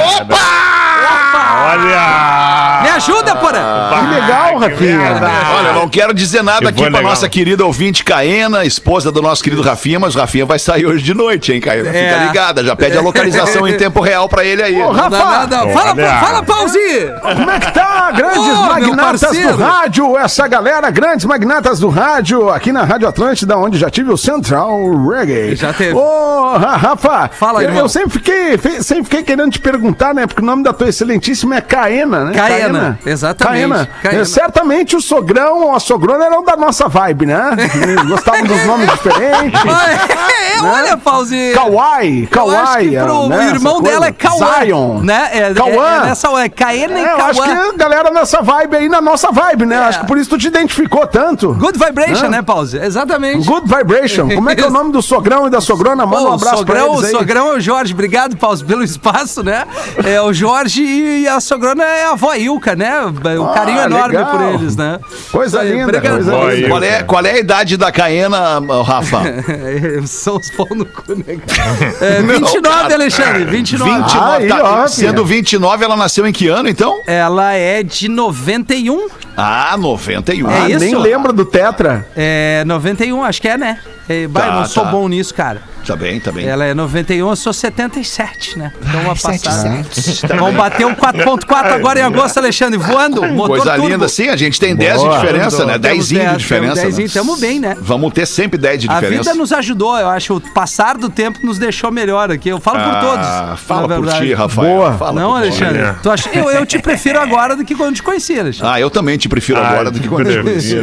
Olha! Me ajuda, Porã! Que legal, Rafinha. Olha, eu não quero dizer nada Que aqui pra legal. nossa querida ouvinte Caena, esposa do nosso querido Rafinha, mas o Rafinha vai sair hoje de noite, hein, Caena? Fica É. ligada, já pede a localização em tempo real pra ele aí. Ô, Não, Rafa, não, não. Fala, Olha. fala, Pause! como é que tá? Grandes magnatas do rádio, essa galera, grandes magnatas do rádio, aqui na Rádio Atlântida, onde já tive o Central Reggae. Já teve. Ô, Ra- Rafa, Fala, eu, irmão. eu sempre fiquei, sempre fiquei querendo te perguntar, né? Porque o nome da tua excelentíssima é Caena, né? Caena, exatamente. Caena. Caena. É, certamente o sogrão ou a sogrona eram da nossa vibe, né? <laughs> Gostavam dos nomes diferentes. <laughs> É, é, olha, Pause. Kawaii, Kawaii. pro né, o irmão dela é Cauã. Zion. Né? É. É, é nessa, é Caena e É, eu acho que a galera nessa vibe aí, na nossa vibe, né? É. Acho que por isso tu te identificou tanto. Good Vibration, né, Pause? Exatamente. Good Vibration. Como é que é o nome do sogrão e da sogrona? Manda Pô, um abraço pra sogrão, eles aí. O sogrão é o Jorge. Obrigado, Pause, pelo espaço, né? É o Jorge e a sogrona é a avó Ilka, né? Um Ah, carinho enorme legal. por eles, né? Coisa aí, linda, coisa Boa, linda. Qual é, qual é a idade da Caena, Rafa? <laughs> São os pau no cu, né, cara? <laughs> É, 29, Alexandre, 29. 29, Aí, tá, ó, sendo 29, ela nasceu em que ano, então? Ela é de 91. Ah, 91. É Ah, isso? nem lembro do Tetra. É, 91, acho que é, né? É, eu Tá, não sou tá. bom nisso, cara. Tá bem, tá bem. Ela é 91, eu sou 77, né? Então uma passada. Tá Vamos bater um 4.4 agora em agosto, Alexandre, voando. Motor Coisa turbo. linda, sim, a gente tem 10 de diferença, né? Temos 10 de 10, diferença. temos 10, né? tamo bem, né? Vamos ter sempre 10 de A diferença. vida nos ajudou, eu acho. O passar do tempo nos deixou melhor aqui. Eu falo por todos. Ah, fala por verdade. ti, Rafael. Boa. Fala Não. Alexandre. Tu acha... eu, eu te prefiro agora do que quando te conheci, Alexandre. Ah, eu também te prefiro Ah, agora do que quando te conheci.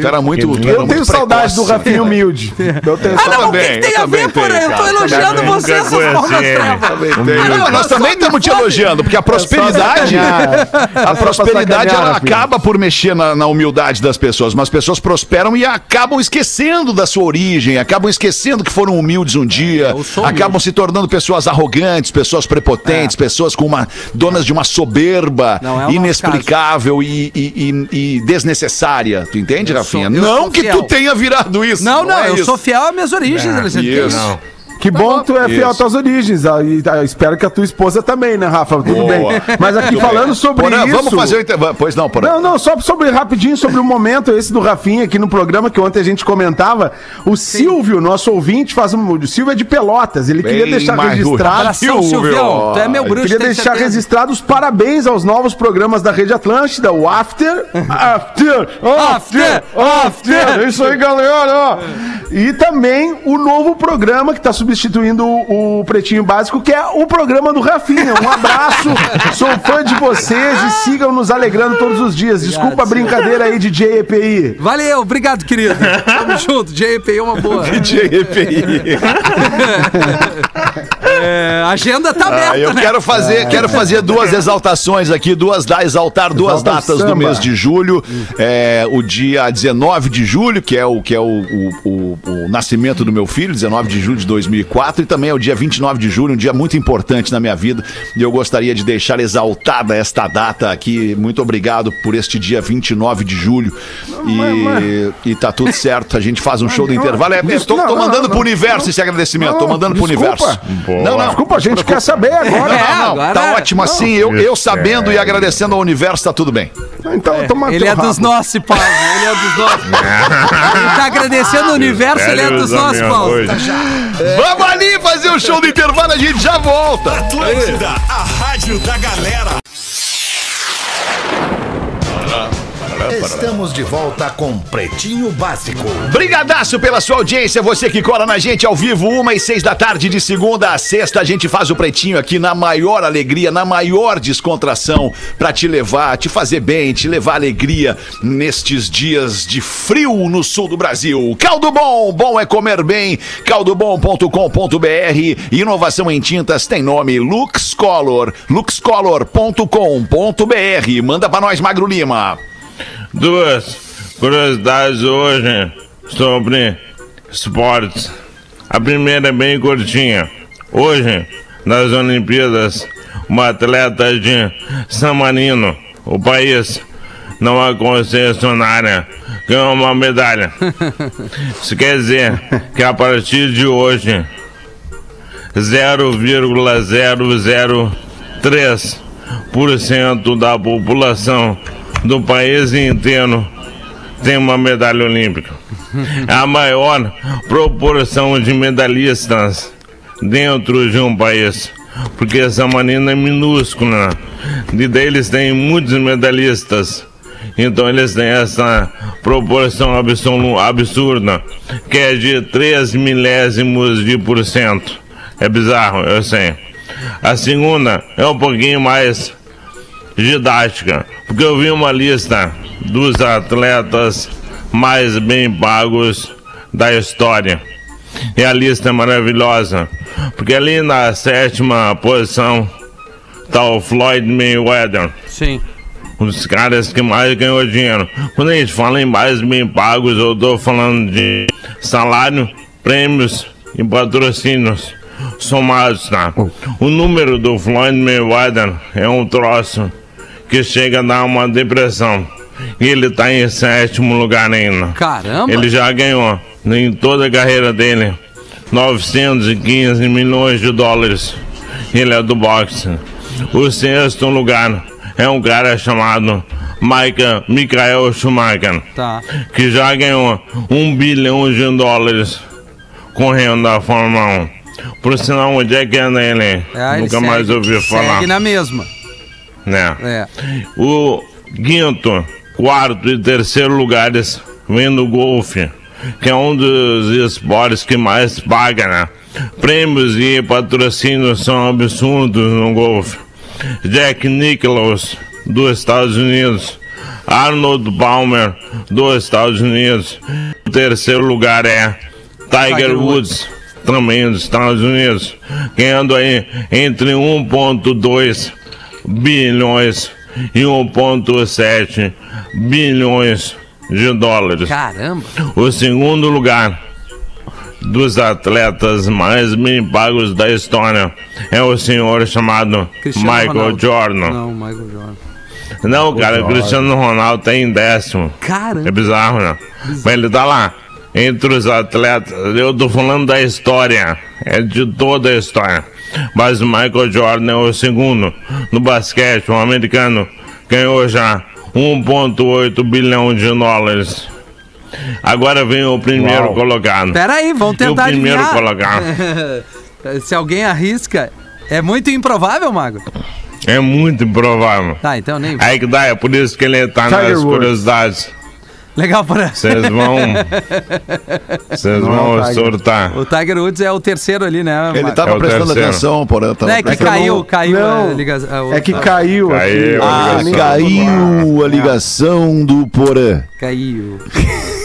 Tu era muito. Eu tenho saudade do. Rafinha <laughs> humilde. Eu tenho Ah, saudade. não, o que, também, que tem eu a ver, Eu tô elogiando você, mãos das ele. trevas. Não, nós também estamos te elogiando, porque a prosperidade, <laughs> a prosperidade ela acaba por mexer na, na humildade das pessoas, mas as pessoas prosperam e acabam esquecendo da sua origem, acabam esquecendo que foram humildes um dia, sou humilde. acabam se tornando pessoas arrogantes, pessoas prepotentes, pessoas com uma donas de uma soberba Não é inexplicável e, e- e- e desnecessária. Tu entende, Eu sou- Rafinha? eu não sou que tu fiel. tenha virado isso. Não, não, é eu isso. sou fiel às minhas origens, Alexandre. que isso. Não. Que bom que tu é fiel às tuas origens. ah, E ah, espero que a tua esposa também, né, Rafa? Tudo Boa. bem. Mas aqui falando sobre Porã, isso... vamos fazer o intervalo. Pois não, Porã. Não, não, só sobre rapidinho sobre o momento esse do Rafinha aqui no programa que ontem a gente comentava. O Silvio, nosso ouvinte, faz um. O Silvio é de Pelotas. Ele queria Bem deixar mais registrado. Abração, Silvio. Silvião. Tu é meu bruxo, Queria deixar certeza. registrados os parabéns aos novos programas da Rede Atlântida, o After, After, After, After. É isso aí, galera. E também o novo programa que está substituindo o, o Pretinho Básico, que é o programa do Rafinha. Um abraço, <laughs> sou fã de vocês e sigam nos alegrando todos os dias. Desculpa a brincadeira aí, DJ EPI. Valeu, obrigado, querido. Tamo <laughs> junto. JP é uma boa. <laughs> EPI. É, a agenda tá aberta, Ah, eu né? quero fazer, quero fazer duas exaltações aqui, duas da exaltar duas Exalta datas do mês de julho. É, o dia 19 de julho, que é o que é o, o, o- o nascimento do meu filho, 19 de julho de 2004, e também é o dia 29 de julho, um dia muito importante na minha vida. E eu gostaria de deixar exaltada esta data aqui. Muito obrigado por este dia 29 de julho. E, e tá tudo certo. A gente faz um show do intervalo. É, é, tô, Não, tô não, mandando não, pro universo esse agradecimento. Tô Não, mandando pro desculpa. universo. Boa. Não, não. Desculpa, a gente quer saber Não, agora. não, É, não. agora- Tá ótimo assim. Eu, eu sabendo é. e agradecendo ao universo, tá tudo bem. Então, toma Ele é dos nossos, Paulo. Ele é dos nossos. <laughs> Ele tá agradecendo o universo, ele é dos nossos, Paulo. Vamos ali fazer o show do intervalo, a gente já volta. Atlântida, a rádio da galera. Estamos de volta com Pretinho Básico. Brigadaço pela sua audiência, você que cola na gente ao vivo, uma e seis da tarde, de segunda a sexta, a gente faz o Pretinho aqui na maior alegria, na maior descontração, pra te levar, te fazer bem, te levar alegria nestes dias de frio no sul do Brasil. Caldo Bom, bom é comer bem, caldobom.com.br, inovação em tintas tem nome Lux Color, luxcolor.com.br, manda pra nós, Magro Lima. Duas curiosidades hoje sobre esportes. A primeira é bem curtinha. Hoje, nas Olimpíadas, uma atleta de San Marino, o país, não a concessionária, ganhou uma medalha. <laughs> Isso quer dizer que a partir de hoje, 0,003% da população do país inteiro tem uma medalha olímpica. É a maior proporção de medalhistas dentro de um país. Porque essa manina é minúscula. E daí eles têm muitos medalhistas. Então eles têm essa proporção absurda, que é de 3 milésimos de por cento. É bizarro, eu sei. A segunda é um pouquinho mais didática, porque eu vi uma lista dos atletas mais bem pagos da história. E a lista é maravilhosa, porque ali na sétima posição está o Floyd Mayweather, Sim. um dos caras que mais ganhou dinheiro. Quando a gente fala em mais bem pagos, eu estou falando de salário, prêmios e patrocínios somados, tá? O número do Floyd Mayweather é um troço que chega a dar uma depressão. E ele tá em sétimo lugar ainda. Caramba. Ele já ganhou, em toda a carreira dele, 915 milhões de dólares. Ele é do boxe. O sexto lugar é um cara chamado Michael, Michael Schumacher, Tá. que já ganhou um bilhão de dólares correndo da Fórmula 1. Por sinal, onde é que anda ele? É, ele Nunca mais segue- ouvi falar. Segue na mesma. Né? É. O quinto, quarto e terceiro lugares vem do golfe, que é um dos esportes que mais paga, né? Prêmios e patrocínios são absurdos no golfe. Jack Nicklaus, dos Estados Unidos. Arnold Palmer, dos Estados Unidos. O terceiro lugar é Tiger Tiger Woods, também dos Estados Unidos, ganhando aí entre 1,2 bilhões e 1,7 bilhões de dólares. Caramba. O segundo lugar dos atletas mais bem pagos da história é o senhor chamado Cristiano Michael Ronaldo. Jordan. Não, Michael Jordan. Não, cara, o Cristiano Ronaldo tá em décimo. É Caramba. bizarro, né? Mas ele tá lá. Entre os atletas, eu tô falando da história, é de toda a história. Mas o Michael Jordan é o segundo no basquete, um americano, ganhou já 1,8 bilhão de dólares. Agora vem o primeiro Uau. colocado. Pera aí, vamos E o tentar primeiro adivinhar. colocado. <laughs> Se alguém arrisca, é muito improvável, Mago. É muito improvável. Tá, então nem. Aí que dá, é por isso que ele tá Tiger nas Woods. curiosidades. Legal para. Vocês vão. Vocês vão Tiger. surtar. O Tiger Woods é o terceiro ali, né? Ele tava É o prestando terceiro. atenção, porém. Tava Não, é que caiu, caiu não. a ligação. É que caiu. aqui. Caiu a Ah, ligação. caiu a ligação do Porã. Caiu.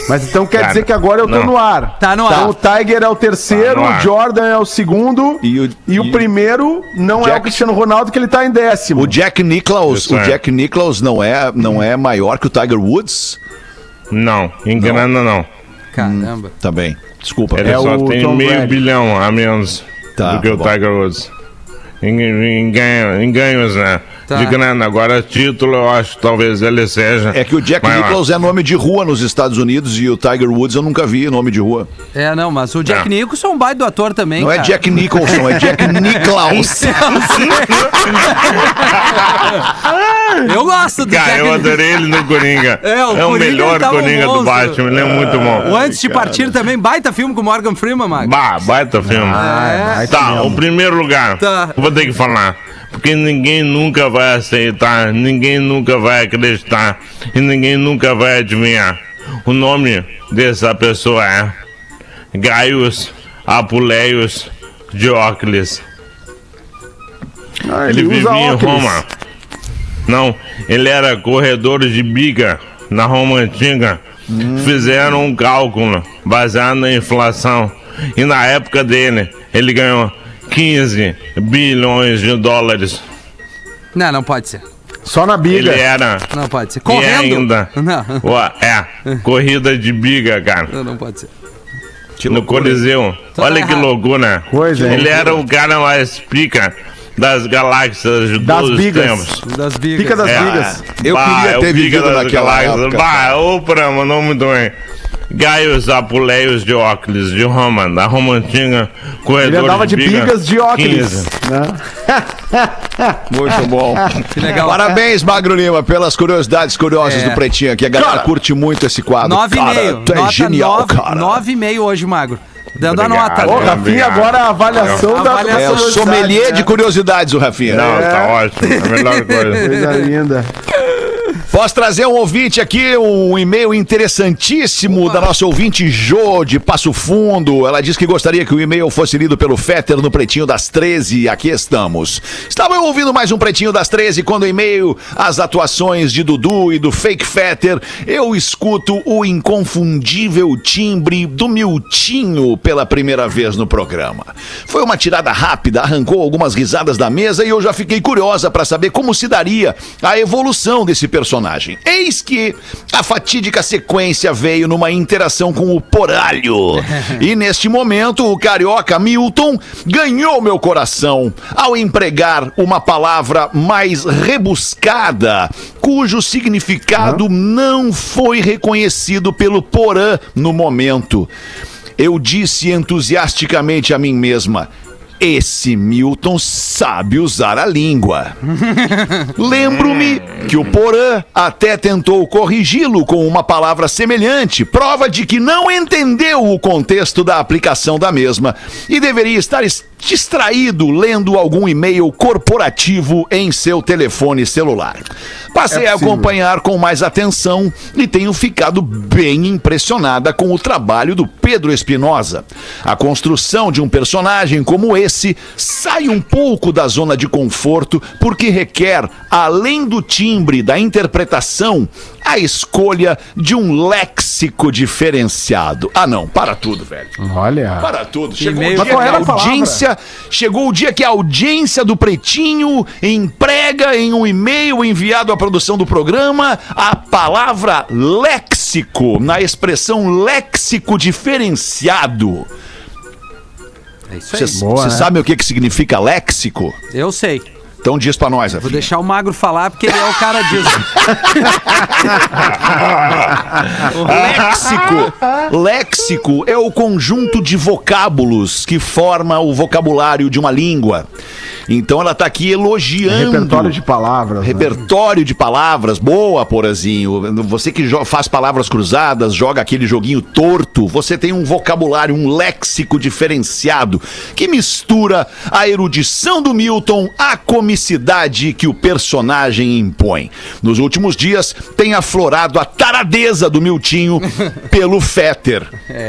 Mas então quer Cara, dizer que agora eu tô não. no ar. Tá no Então ar. o Tiger é o terceiro, Tá o Jordan é o segundo E o- e o primeiro não é Jack- o Cristiano Ronaldo que ele tá em décimo. O Jack Nicklaus, Isso o é. Jack Nicklaus não é, não é maior que o Tiger Woods? Não, em grana não. Caramba. Tá bem. Desculpa. Ele É só o tem Tom meio Brady. bilhão a menos Tá, do que o bom. Tiger Woods. Em, em ganho- em ganhos, né? Tá. de grana. Agora, título, eu acho que talvez ele seja. É que o Jack maior. Nicklaus é nome de rua nos Estados Unidos e o Tiger Woods eu nunca vi nome de rua. É, não, mas o Jack Não. Nicholson é um baita do ator também, Não é cara. Jack Nicholson, é Jack <laughs> Nicklaus. Eu gosto do Cara, Jack eu adorei ele no Coringa. É, o o Coringa melhor tava um Coringa do. Batman, ele é muito bom. O Antes de Partir também, baita filme com o Morgan Freeman. Bah, baita filme. É. Tá, o primeiro lugar. Tá. Vou ter que falar. Porque ninguém nunca vai aceitar, ninguém nunca vai acreditar e ninguém nunca vai adivinhar. O nome dessa pessoa é Gaius Apuleius Diócles. Ah, Ele usa vivia em. Roma. Não, ele era corredor de biga na Roma Antiga. Fizeram um cálculo baseado na inflação. E na época dele, ele ganhou 15 bilhões de dólares. Não, não pode ser. Só na Ele biga. era. Não pode ser. E Correndo. ainda. Não, Ó, é, corrida de biga, cara. não, não pode ser. no Coliseu. Olha tá que errado. loucura. Pois é. Ele era o cara mais pica das galáxias de Das todos os bigas. tempos. Das bigas. Pica das É, bigas. Eu queria é ter pica vivido das naquela galáxias. época, Bah, ô, pra, mandou muito bem. Gaius Apuleius Diócles, de Roma, da Roma Antiga, corredor Ele andava de biga, bigas de óculos. 15. Né? <laughs> Muito bom. Que legal. Parabéns, Magro Lima, pelas curiosidades curiosas É. do Pretinho aqui. A galera Cara, curte muito esse quadro. Nove e Cara, meio. Tu é Nota genial, nove, cara. nove e meio hoje, Magro. Dando a nota. Ô. Rafinha, agora a avaliação da Avaliação. É o curiosidade, sommelier né? de curiosidades, o Rafinha. Não, tá ótimo. É a melhor coisa. <laughs> Coisa linda. Posso trazer um ouvinte aqui, um e-mail interessantíssimo da nossa ouvinte Jo, de Passo Fundo. Ela diz que gostaria que o e-mail fosse lido pelo Fetter no Pretinho das 13. Aqui estamos. Estava eu ouvindo mais um Pretinho das 13 quando, em meio às atuações de Dudu e do Fake Fetter, eu escuto o inconfundível timbre do Miltinho pela primeira vez no programa. Foi uma tirada rápida, arrancou algumas risadas da mesa e eu já fiquei curiosa para saber como se daria a evolução desse personagem. Eis que a fatídica sequência veio numa interação com o Poralho. <laughs> E neste momento, o carioca Milton ganhou meu coração ao empregar uma palavra mais rebuscada, cujo significado não foi reconhecido pelo Porã no momento. Eu disse entusiasticamente a mim mesma: esse Milton sabe usar a língua. <laughs> Lembro-me que o Porã até tentou corrigi-lo com uma palavra semelhante, prova de que não entendeu o contexto da aplicação da mesma e deveria estar es- distraído lendo algum e-mail corporativo em seu telefone celular. Passei É a acompanhar com mais atenção e tenho ficado bem impressionada com o trabalho do Pedro Espinosa. A construção de um personagem como esse sai um pouco da zona de conforto porque requer, além do timbre da interpretação, a escolha de um léxico diferenciado. Ah, não, para tudo, velho. Olha. Para tudo. Chegou o dia que a palavra? audiência, chegou o dia que a audiência do Pretinho emprega em um e-mail enviado à produção do programa a palavra léxico, na expressão léxico diferenciado. É isso aí. Você né? sabe o que, que significa léxico? Eu sei. Então diz pra nós, Vou Rafinha. deixar o Magro falar porque ele é o cara disso. <laughs> Léxico. Léxico é o conjunto de vocábulos que forma o vocabulário de uma língua. Então ela tá aqui elogiando. Repertório de palavras. né? Repertório de palavras, boa, Porazinho. Você que faz palavras cruzadas, joga aquele joguinho torto, você tem um vocabulário, um léxico diferenciado que mistura a erudição do Milton à comicidade que o personagem impõe. Nos últimos dias, tem aflorado a taradeza do Miltinho <laughs> pelo Fetter.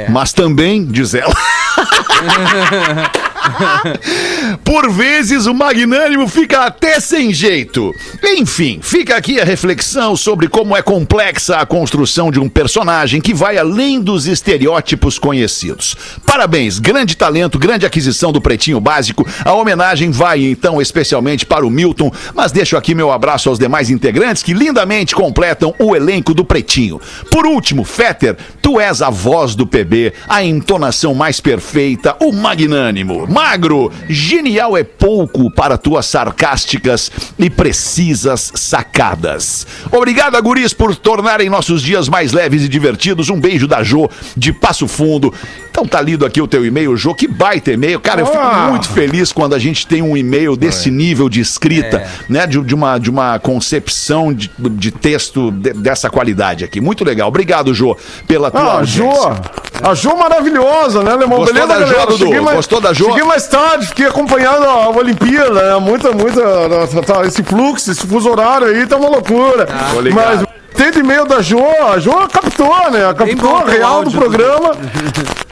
Mas também, diz ela. <laughs> <laughs> Por vezes o magnânimo fica até sem jeito. Enfim, fica aqui a reflexão sobre como é complexa a construção de um personagem que vai além dos estereótipos conhecidos. Parabéns, grande talento, grande aquisição do Pretinho Básico. A homenagem vai então especialmente para o Milton, mas deixo aqui meu abraço aos demais integrantes que lindamente completam o elenco do Pretinho. Por último, Fetter, tu és a voz do PB, a entonação mais perfeita, o magnânimo. Magro, genial é pouco para tuas sarcásticas e precisas sacadas. Obrigado, guris, por tornarem nossos dias mais leves e divertidos. Um beijo da Jo, de Passo Fundo. Então tá lido aqui o teu e-mail, Jô. Que baita e-mail. Cara, eu fico Ah. muito feliz quando a gente tem um e-mail desse nível de escrita, né? De, de uma, de uma concepção de, de texto de- dessa qualidade aqui. Muito legal. Obrigado, Jô, pela tua Ah, a Jô, audiência. a Jô maravilhosa, né, Alemão? Gostou Beleza, da Jô? Dudu? Mais, Gostou da Jô? Cheguei mais tarde, fiquei acompanhando a Olimpíada, né? Muita, muita. tá- tá- esse fluxo, esse fuso horário aí tá uma loucura. Ligado. Mas tem de e-mail da Jô, a Jô captou, né? Captou a real do programa.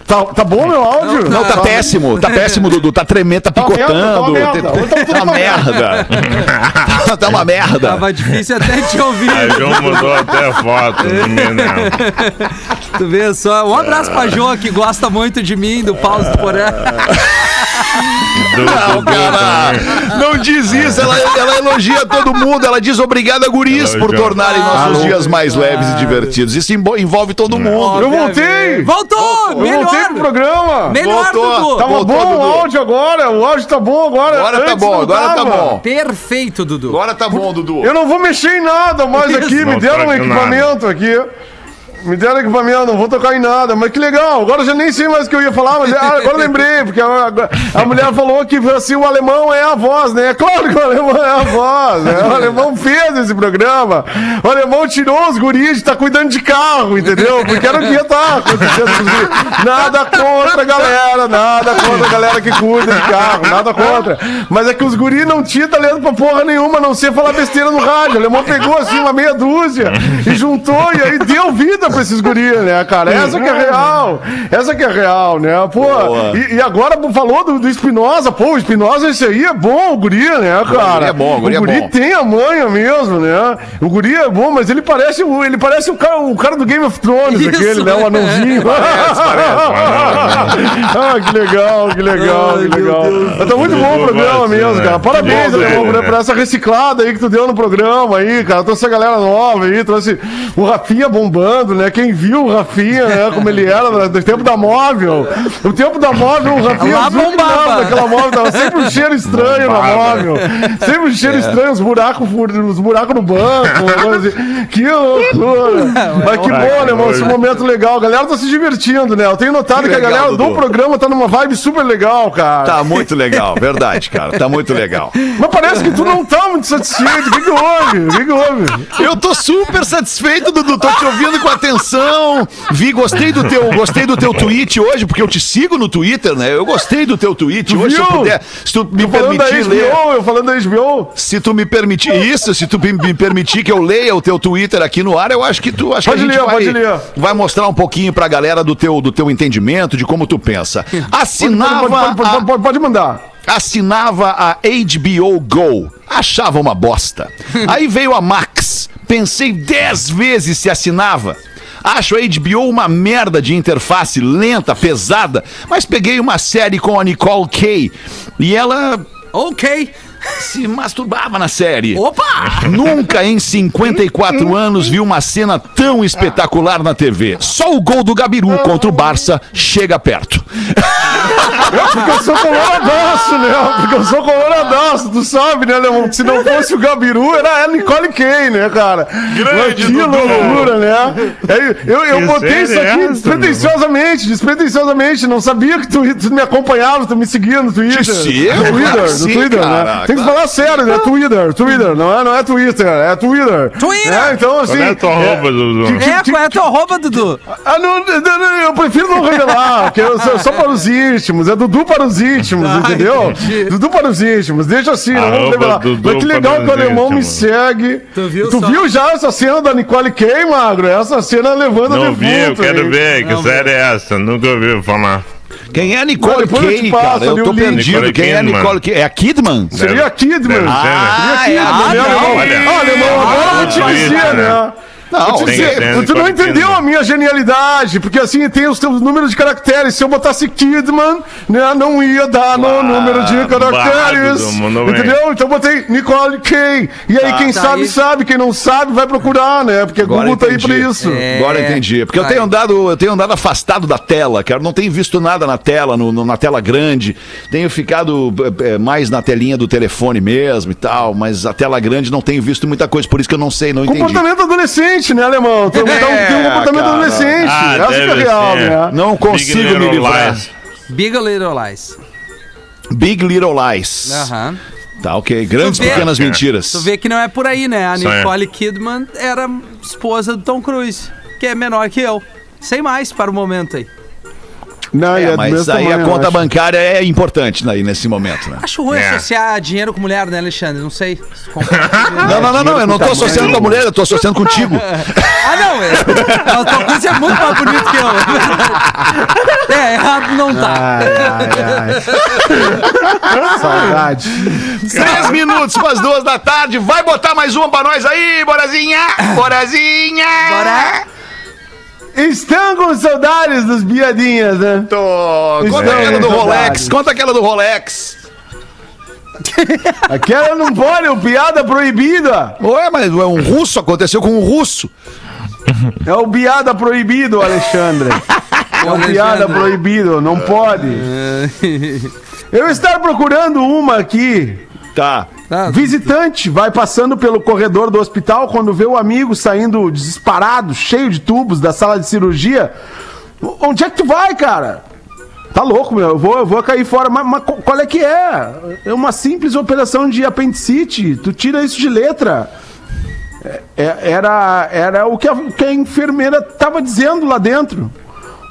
Tá, tá bom meu áudio? Não, tá péssimo, tá péssimo, Dudu. Tá tremendo, tá merda, tá picotando. uma merda. Tá uma merda. Tá- <laughs> Tá uma merda. Tava difícil até te ouvir. A João mudou até foto menino. Tu vê só. Um abraço pra Jo, que gosta muito de mim, do Paulo do Porã. <laughs> Não, <laughs> Dudu cara, também. não diz isso. Ela, ela elogia todo mundo. Ela diz obrigada, guris, por tornarem nossos dias mais leves e divertidos. Isso envolve todo mundo. Eu voltei! Voltou! Eu voltei pro melhor! programa! Melhor, Voltou. Dudu! Tava Voltou, bom Dudu. o áudio agora, o áudio tá bom agora. Agora tá Antes bom, não agora tá tava. bom. Perfeito, Dudu. Agora tá bom, Dudu. Eu não vou mexer em nada mais aqui, me deram um equipamento aqui. Me deram equipamento, não vou tocar em nada, mas que legal. Agora eu já nem sei mais o que eu ia falar, mas ah, agora lembrei, porque a, a mulher falou que assim, o alemão é a voz, né? Claro que o alemão é a voz, né? O alemão fez esse programa. O alemão tirou os guris de tá cuidando de carro, entendeu? Porque era o que ia estar acontecendo os guris. Nada contra a galera, nada contra a galera que cuida de carro, nada contra. Mas é que os guris não tinham talento pra porra nenhuma, a não ser falar besteira no rádio. O alemão pegou assim uma meia dúzia e juntou e aí deu vida pra esses guris, né, cara? Essa que é real. Essa que é real, né? Pô, e, e agora falou do, do Espinosa. Pô, o Espinosa, esse aí é bom, o guri, né, cara? guri é bom, o guri é bom. tem a manha mesmo, né? O guri é bom, mas ele parece, o- ele parece o cara, o cara do Game of Thrones, Isso, aquele, né? O <laughs> anãozinho. <laughs> ah, que legal, que legal, Ai, que legal. Deus. Tá muito bom o programa mesmo, né? cara. Parabéns, Alemão, né? por essa reciclada aí que tu deu no programa aí, cara. Trouxe a galera nova aí, trouxe o Rafinha bombando, né? Quem viu o Rafinha, né? Como ele era no no tempo da móvel. No tempo da móvel, o Rafinha Lá bombava. daquela móvel, tava sempre um cheiro estranho na Bombava. móvel. Sempre um cheiro estranho, os buracos, os buracos no banco, assim. Que loucura. Mas que bom, né, mano? Esse momento legal. A galera tá se divertindo, né? Eu tenho notado Que que, a galera do Dudu. programa tá numa vibe super legal, cara. Tá muito legal, verdade, cara. Tá muito legal. Mas parece que tu não tá muito satisfeito. O que que houve? O que que houve? Eu tô super satisfeito, Dudu. Tô te ouvindo com atenção. Vi, gostei do teu, gostei do teu <laughs> tweet hoje, porque eu te sigo no Twitter, né? Eu gostei do teu tweet hoje. Se eu viu? puder, se tu me permitir ler. HBO, eu falando da HBO. Se tu me permitir isso, se tu me permitir que eu leia o teu Twitter aqui no ar, eu acho que tu acho Pode que a gente ler, vai, pode ler. vai mostrar um pouquinho pra galera do teu, do teu entendimento, de como tu pensa. Assinava, pode, pode, pode, pode, pode mandar. assinava a HBO Go. Achava uma bosta. <laughs> Aí veio a Max. Pensei dez vezes se assinava. Acho a HBO uma merda de interface, lenta, pesada, mas peguei uma série com a Nicole Kay e ela Ok. <laughs> se masturbava na série. Opa! Nunca em 54 <laughs> anos vi uma cena tão espetacular na TV. Só o gol do Gabiru contra o Barça chega perto. Porque eu sou coloradaço, né? Porque eu sou coloradaço, tu sabe, né, Leão? Se não fosse o Gabiru, era a Nicole Kay, né, cara? Que Dudu. loucura, né? Aí, Eu, eu Que botei isso é aqui essa, despretensiosamente, despretensiosamente. Não sabia que tu, tu me acompanhava, tu me seguia no Twitter. sigo, no Twitter, no sim, Twitter, cara, né? Tem que falar sério, né? Twitter, Twitter, não é, não é Twitter, é Twitter. Twitter! É, então, assim. Qual é a tua roupa, Dudu? É, qual é a tua roupa, Dudu? Ah, não, não, não, eu prefiro não revelar, porque eu sou só para os íntimos, é Dudu para os íntimos, Ah, entendeu? entendi. Dudu para os íntimos, deixa assim, não vamos Arroba revelar. Dudu Mas que legal que o alemão me segue. Tu viu tu só? viu já essa cena da Nicole Kay, Magro? Essa cena levando Não defunto, vi, eu quero hein? ver. Que Não, série é essa? Nunca ouvi falar. Quem é a Nicole Não, depois eu te Kay, passo cara? Eu ali tô perdido. Nicole Quem é a Kidman. Nicole Kay? É a Kidman? Seria a Kidman. Deve ser, né? Ah, Seria é a a Kidman, né, Kidman. alemão? Olha. Ah, alemão, agora eu te Ah, Twitter, né? Não, tem ter tu não entendeu a minha genialidade, porque assim tem os teus números de caracteres. Se eu botasse Kidman, né, não ia dar no Ah, número de caracteres. Entendeu? Então eu botei Nicole Kay. E aí, quem Tá sabe, aí. sabe. Quem não sabe, vai procurar, né? Porque Agora Google tá aí pra entendi. isso. É. Agora eu entendi. Porque eu tenho andado, eu tenho andado afastado da tela, cara. Não tenho visto nada na tela, no, no- na tela grande. Tenho ficado é, é, mais na telinha do telefone mesmo e tal. Mas a tela grande não tenho visto muita coisa, por isso que eu não sei, não entendi. Comportamento adolescente, né, alemão? Tem, um- <laughs> É, tem um comportamento cara. adolescente. Ah, Essa que é deve real, ser. né? Não consigo me livrar. Lies. Big Little Lies. Big Little Lies. Aham. Tá, ok. Grandes vê- pequenas mentiras. Tu vê que não é por aí, né? A. Nicole Kidman era esposa do Tom Cruise, que é menor que eu. Sem mais para o momento aí. Não, É, do mas mesmo aí tamanho, a conta bancária é importante aí nesse momento, né? Acho ruim É. associar dinheiro com mulher, né, Alexandre? Não sei. <laughs> Não, não, não, não, eu não tô associando com a mulher, eu tô associando contigo. <laughs> ah, não, é. O Tom Cruise é muito mais bonito que eu. <laughs> É, errado não tá. Ai, ai, ai. Saudade. Três minutos para as duas da tarde. Vai botar mais uma pra nós aí, Borazinha! Borazinha! Bora. Estão com saudades dos piadinhas, né? Tô. Conta aquela do Rolex, saudades. conta aquela do Rolex. <laughs> Aquela não pode, o piada proibida. Ué, mas é um russo, aconteceu com um russo. É o piada proibido, Alexandre. <laughs> É o piada proibido, não pode. Eu estar procurando uma aqui. Tá. Tá, Visitante vai passando pelo corredor do hospital quando vê o amigo saindo disparado, cheio de tubos da sala de cirurgia. Onde é que tu vai, cara? Tá louco, meu. Eu vou, eu vou cair fora. Mas, mas qual é que é? É uma simples operação de apendicite. Tu tira isso de letra. É- era, era o que a, que a enfermeira tava dizendo lá dentro.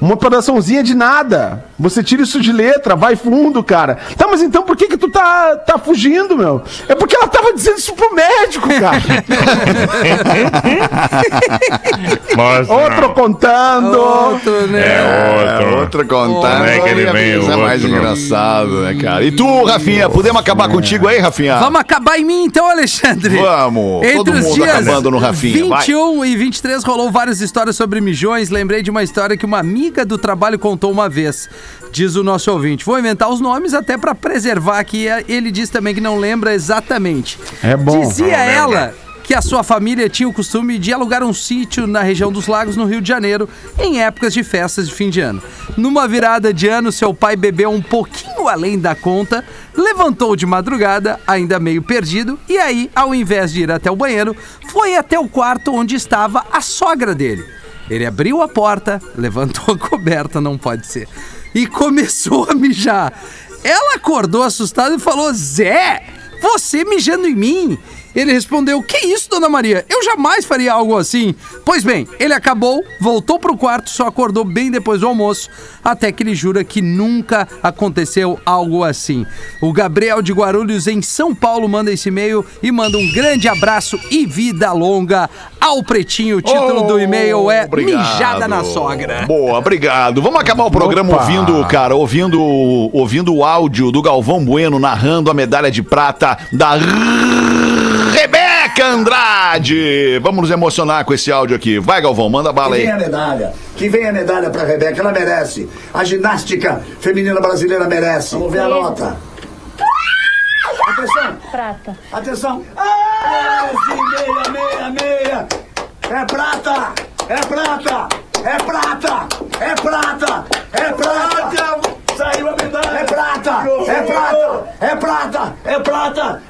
Uma operaçãozinha de nada. Você tira isso de letra, vai fundo, cara. Tá, mas então por que que tu tá, tá fugindo, meu? É porque ela tava dizendo isso pro médico, cara. <laughs> Mostra, Outro não. contando. Outro, né? É outro. Outra contando. Como é que ele vem, é mais outro? engraçado, né, cara? E tu, Rafinha, podemos acabar contigo aí, Rafinha? Vamos acabar em mim então, Alexandre. Vamos. Entre Todo os mundo dias acabando no Rafinha, vai. 21 e 23 rolou várias histórias sobre mijões. Lembrei de uma história que uma amiga do trabalho contou uma vez. Diz o nosso ouvinte. Vou inventar os nomes até pra preservar aqui. Ele diz também que não lembra exatamente. É bom. Dizia Não lembra. ela que a sua família tinha o costume de alugar um sítio na região dos lagos, no Rio de Janeiro, em épocas de festas de fim de ano. Numa virada de ano, seu pai bebeu um pouquinho além da conta, levantou de madrugada, ainda meio perdido, e aí, ao invés de ir até o banheiro, foi até o quarto onde estava a sogra dele. Ele abriu a porta, levantou a coberta, não pode ser, e começou a mijar. Ela acordou assustada e falou: Zé, você mijando em mim? Ele respondeu: Que isso, dona Maria? Eu jamais faria algo assim. Pois bem, ele acabou, voltou pro quarto, só acordou bem depois do almoço, até que ele jura que nunca aconteceu algo assim. O Gabriel de Guarulhos, em São Paulo, manda esse e-mail e manda um grande abraço e vida longa ao Pretinho. O título do e-mail é Obrigado. Mijada na Sogra. Boa, obrigado. Vamos acabar o programa Opa. ouvindo, cara, ouvindo, ouvindo o áudio do Galvão Bueno narrando a medalha de prata da Rebeca Andrade. Vamos nos emocionar com esse áudio aqui. Vai, Galvão, manda bala Que aí. venha a medalha. Que venha a medalha pra Rebeca, ela merece. A ginástica feminina brasileira merece. Vamos ver a nota. Atenção, Prata. atenção. Esse meia, meia, meia. É prata, é prata, é prata, é prata, é prata. Saiu a medalha. É prata, é prata, é prata, é prata.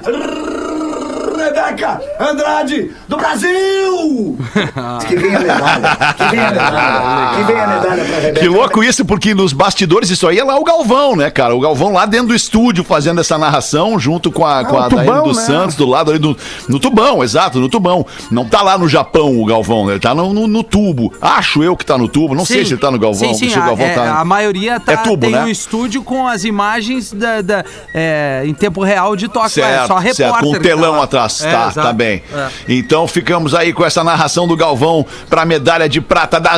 Rebeca Andrade do Brasil! <laughs> que venha a medalha, que venha a medalha, que venha a medalha pra Rebeca. Que louco isso, porque nos bastidores isso aí é lá o Galvão, né, cara? O Galvão lá dentro do estúdio fazendo essa narração junto com a, com Ah, a o Daiane tubão, dos né? Santos do lado ali do, no tubão, exato, no tubão. Não tá lá no Japão o Galvão, né? Ele tá no, no- no tubo. Acho eu que tá no tubo, não sei Sim. se ele tá no Galvão. Sim, sim, se o a, Galvão é, tá... a maioria tá, É tubo, tem né? um estúdio com as imagens da, da- é, em tempo real de toque. é Certo, só repórter. certo, com um que tá telão atrás. É, tá, tá bem. É. Então ficamos aí com essa narração do Galvão pra medalha de prata da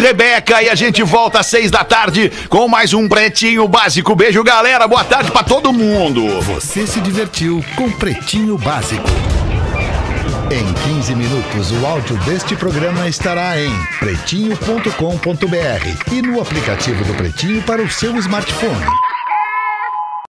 Rebeca. E a gente volta às seis da tarde com mais um Pretinho Básico. Beijo, galera. Boa tarde pra todo mundo. Você se divertiu com Pretinho Básico. Em 15 minutos, o áudio deste programa estará em pretinho.com.br e no aplicativo do Pretinho para o seu smartphone.